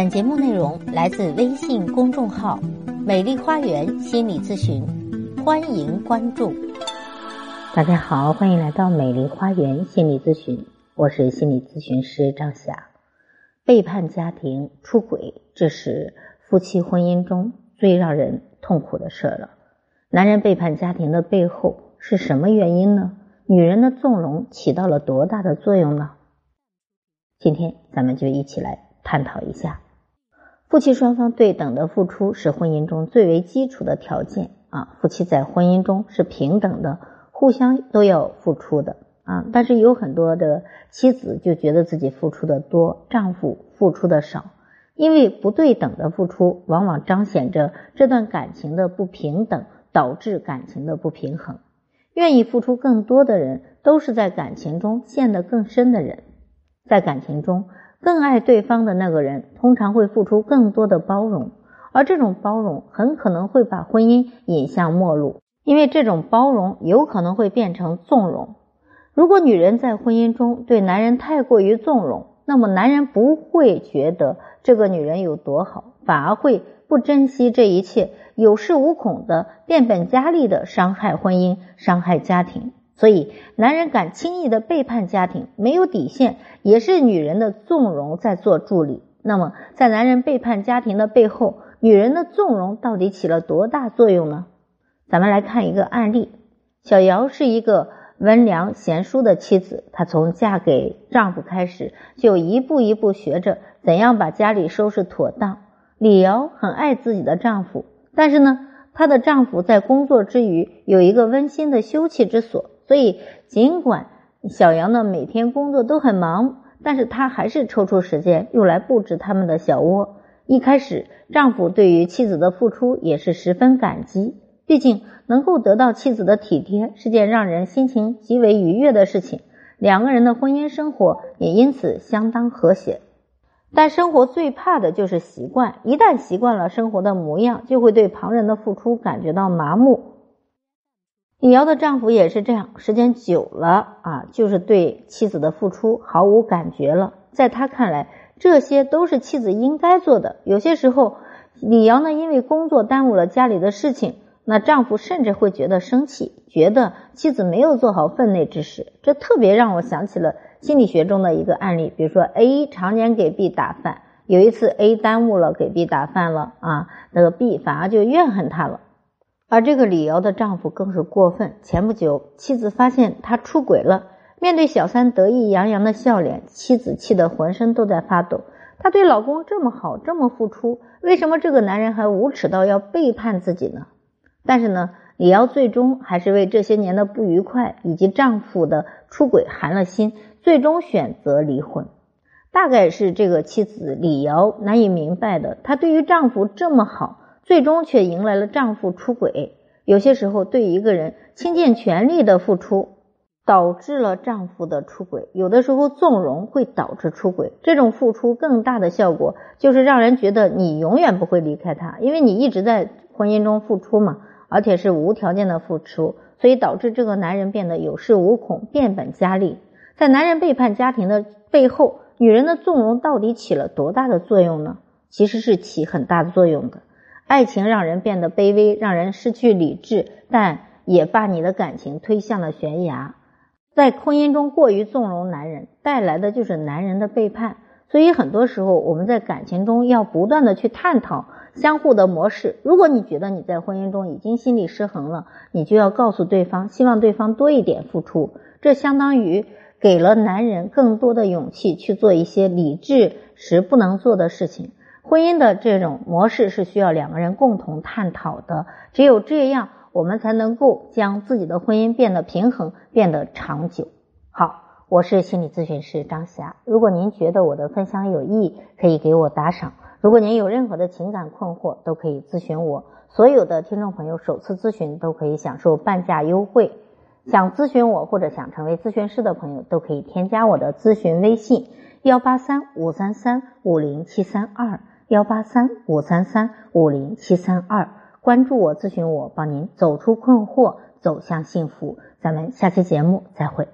本节目内容来自微信公众号“美丽花园心理咨询”，欢迎关注。大家好，欢迎来到美丽花园心理咨询，我是心理咨询师张霞。背叛家庭、出轨，这是夫妻婚姻中最让人痛苦的事了。男人背叛家庭的背后是什么原因呢？女人的纵容起到了多大的作用呢？今天咱们就一起来探讨一下。夫妻双方对等的付出是婚姻中最为基础的条件啊！夫妻在婚姻中是平等的，互相都要付出的啊！但是有很多的妻子就觉得自己付出的多，丈夫付出的少，因为不对等的付出，往往彰显着这段感情的不平等，导致感情的不平衡。愿意付出更多的人，都是在感情中陷得更深的人，在感情中。更爱对方的那个人，通常会付出更多的包容，而这种包容很可能会把婚姻引向末路，因为这种包容有可能会变成纵容。如果女人在婚姻中对男人太过于纵容，那么男人不会觉得这个女人有多好，反而会不珍惜这一切，有恃无恐的变本加厉的伤害婚姻，伤害家庭。所以，男人敢轻易的背叛家庭，没有底线，也是女人的纵容在做助力。那么，在男人背叛家庭的背后，女人的纵容到底起了多大作用呢？咱们来看一个案例：小姚是一个温良贤淑的妻子，她从嫁给丈夫开始，就一步一步学着怎样把家里收拾妥当。李瑶很爱自己的丈夫，但是呢，她的丈夫在工作之余有一个温馨的休憩之所。所以，尽管小杨呢每天工作都很忙，但是他还是抽出时间用来布置他们的小窝。一开始，丈夫对于妻子的付出也是十分感激，毕竟能够得到妻子的体贴是件让人心情极为愉悦的事情。两个人的婚姻生活也因此相当和谐。但生活最怕的就是习惯，一旦习惯了生活的模样，就会对旁人的付出感觉到麻木。李瑶的丈夫也是这样，时间久了啊，就是对妻子的付出毫无感觉了。在他看来，这些都是妻子应该做的。有些时候，李瑶呢因为工作耽误了家里的事情，那丈夫甚至会觉得生气，觉得妻子没有做好分内之事。这特别让我想起了心理学中的一个案例，比如说 A 常年给 B 打饭，有一次 A 耽误了给 B 打饭了啊，那个 B 反而就怨恨他了。而这个李瑶的丈夫更是过分。前不久，妻子发现他出轨了，面对小三得意洋洋的笑脸，妻子气得浑身都在发抖。她对老公这么好，这么付出，为什么这个男人还无耻到要背叛自己呢？但是呢，李瑶最终还是为这些年的不愉快以及丈夫的出轨寒了心，最终选择离婚。大概是这个妻子李瑶难以明白的，她对于丈夫这么好。最终却迎来了丈夫出轨。有些时候，对一个人倾尽全力的付出，导致了丈夫的出轨；有的时候，纵容会导致出轨。这种付出更大的效果，就是让人觉得你永远不会离开他，因为你一直在婚姻中付出嘛，而且是无条件的付出，所以导致这个男人变得有恃无恐，变本加厉。在男人背叛家庭的背后，女人的纵容到底起了多大的作用呢？其实是起很大的作用的。爱情让人变得卑微，让人失去理智，但也把你的感情推向了悬崖。在婚姻中过于纵容男人，带来的就是男人的背叛。所以很多时候，我们在感情中要不断的去探讨相互的模式。如果你觉得你在婚姻中已经心理失衡了，你就要告诉对方，希望对方多一点付出。这相当于给了男人更多的勇气去做一些理智时不能做的事情。婚姻的这种模式是需要两个人共同探讨的，只有这样，我们才能够将自己的婚姻变得平衡，变得长久。好，我是心理咨询师张霞。如果您觉得我的分享有益，可以给我打赏。如果您有任何的情感困惑，都可以咨询我。所有的听众朋友首次咨询都可以享受半价优惠。想咨询我或者想成为咨询师的朋友，都可以添加我的咨询微信：幺八三五三三五零七三二。幺八三五三三五零七三二，关注我，咨询我，帮您走出困惑，走向幸福。咱们下期节目再会。